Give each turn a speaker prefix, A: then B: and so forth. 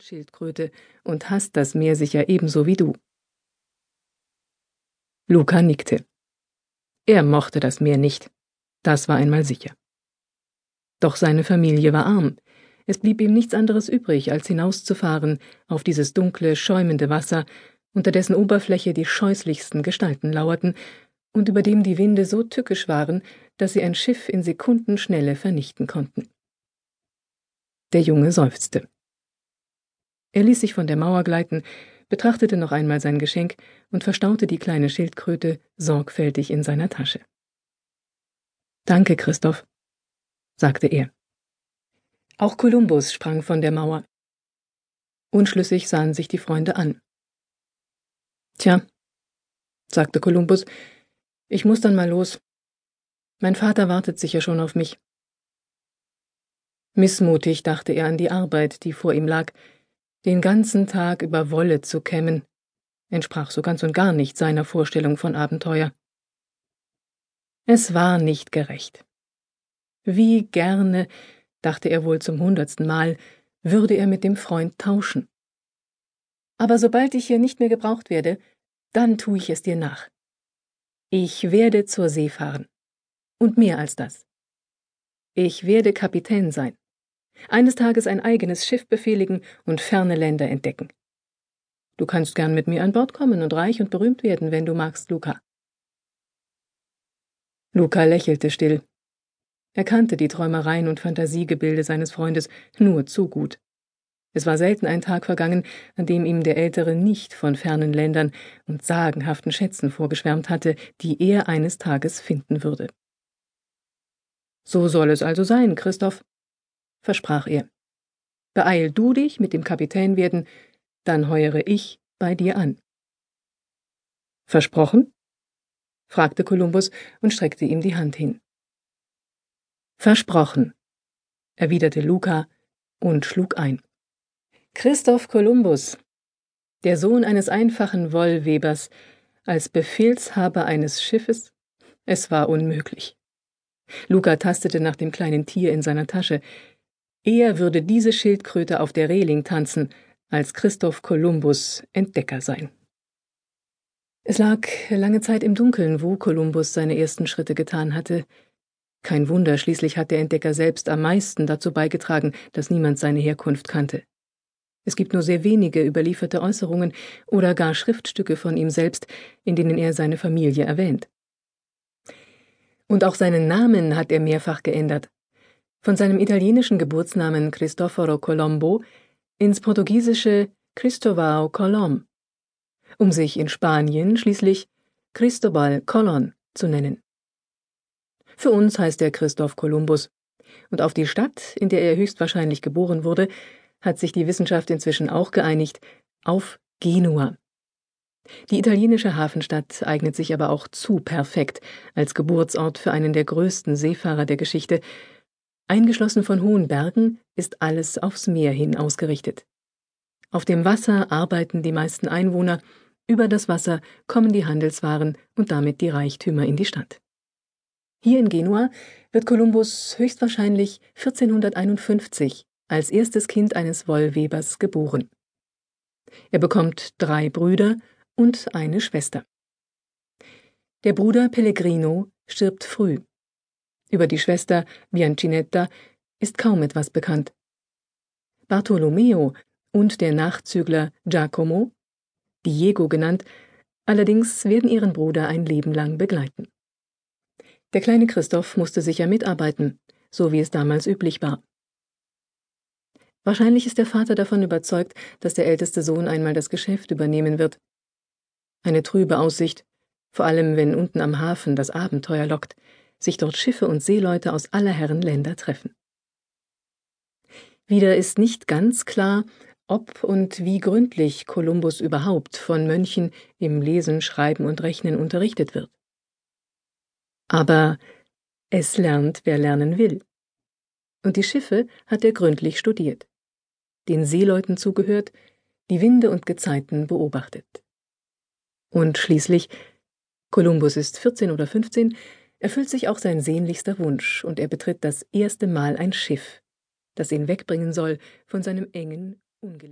A: Weltschildkröte und hasst das Meer sicher ebenso wie du. Luca nickte. Er mochte das Meer nicht. Das war einmal sicher. Doch seine Familie war arm. Es blieb ihm nichts anderes übrig, als hinauszufahren auf dieses dunkle, schäumende Wasser, unter dessen Oberfläche die scheußlichsten Gestalten lauerten und über dem die Winde so tückisch waren, dass sie ein Schiff in Sekundenschnelle vernichten konnten. Der Junge seufzte. Er ließ sich von der Mauer gleiten, betrachtete noch einmal sein Geschenk und verstaute die kleine Schildkröte sorgfältig in seiner Tasche. Danke, Christoph, sagte er. Auch Kolumbus sprang von der Mauer. Unschlüssig sahen sich die Freunde an. Tja, sagte Kolumbus, ich muss dann mal los. Mein Vater wartet sicher schon auf mich. Missmutig dachte er an die Arbeit, die vor ihm lag, den ganzen Tag über Wolle zu kämmen, entsprach so ganz und gar nicht seiner Vorstellung von Abenteuer. Es war nicht gerecht. Wie gerne, dachte er wohl zum hundertsten Mal, würde er mit dem Freund tauschen. Aber sobald ich hier nicht mehr gebraucht werde, dann tue ich es dir nach. Ich werde zur See fahren. Und mehr als das. Ich werde Kapitän sein eines Tages ein eigenes Schiff befehligen und ferne Länder entdecken. Du kannst gern mit mir an Bord kommen und reich und berühmt werden, wenn du magst, Luca. Luca lächelte still. Er kannte die Träumereien und Fantasiegebilde seines Freundes nur zu gut. Es war selten ein Tag vergangen, an dem ihm der Ältere nicht von fernen Ländern und sagenhaften Schätzen vorgeschwärmt hatte, die er eines Tages finden würde. So soll es also sein, Christoph, versprach er. Beeil du dich mit dem Kapitän werden, dann heuere ich bei dir an. Versprochen? fragte Kolumbus und streckte ihm die Hand hin. Versprochen, erwiderte Luca und schlug ein. Christoph Kolumbus, der Sohn eines einfachen Wollwebers, als Befehlshaber eines Schiffes? Es war unmöglich. Luca tastete nach dem kleinen Tier in seiner Tasche. Eher würde diese Schildkröte auf der Reling tanzen, als Christoph Kolumbus Entdecker sein. Es lag lange Zeit im Dunkeln, wo Kolumbus seine ersten Schritte getan hatte. Kein Wunder, schließlich hat der Entdecker selbst am meisten dazu beigetragen, dass niemand seine Herkunft kannte. Es gibt nur sehr wenige überlieferte Äußerungen oder gar Schriftstücke von ihm selbst, in denen er seine Familie erwähnt. Und auch seinen Namen hat er mehrfach geändert von seinem italienischen Geburtsnamen Cristoforo Colombo ins portugiesische Cristovão Colom, um sich in Spanien schließlich Cristobal Colon zu nennen. Für uns heißt er Christoph Kolumbus, und auf die Stadt, in der er höchstwahrscheinlich geboren wurde, hat sich die Wissenschaft inzwischen auch geeinigt, auf Genua. Die italienische Hafenstadt eignet sich aber auch zu perfekt als Geburtsort für einen der größten Seefahrer der Geschichte Eingeschlossen von hohen Bergen ist alles aufs Meer hin ausgerichtet. Auf dem Wasser arbeiten die meisten Einwohner, über das Wasser kommen die Handelswaren und damit die Reichtümer in die Stadt. Hier in Genua wird Kolumbus höchstwahrscheinlich 1451 als erstes Kind eines Wollwebers geboren. Er bekommt drei Brüder und eine Schwester. Der Bruder Pellegrino stirbt früh. Über die Schwester Biancinetta ist kaum etwas bekannt. Bartolomeo und der Nachzügler Giacomo, Diego genannt, allerdings werden ihren Bruder ein Leben lang begleiten. Der kleine Christoph musste sicher mitarbeiten, so wie es damals üblich war. Wahrscheinlich ist der Vater davon überzeugt, dass der älteste Sohn einmal das Geschäft übernehmen wird. Eine trübe Aussicht, vor allem wenn unten am Hafen das Abenteuer lockt, sich dort Schiffe und Seeleute aus aller Herren Länder treffen. Wieder ist nicht ganz klar, ob und wie gründlich Kolumbus überhaupt von Mönchen im Lesen, Schreiben und Rechnen unterrichtet wird. Aber es lernt, wer lernen will. Und die Schiffe hat er gründlich studiert, den Seeleuten zugehört, die Winde und Gezeiten beobachtet. Und schließlich, Kolumbus ist 14 oder 15, erfüllt sich auch sein sehnlichster Wunsch, und er betritt das erste Mal ein Schiff, das ihn wegbringen soll von seinem engen, ungeliebten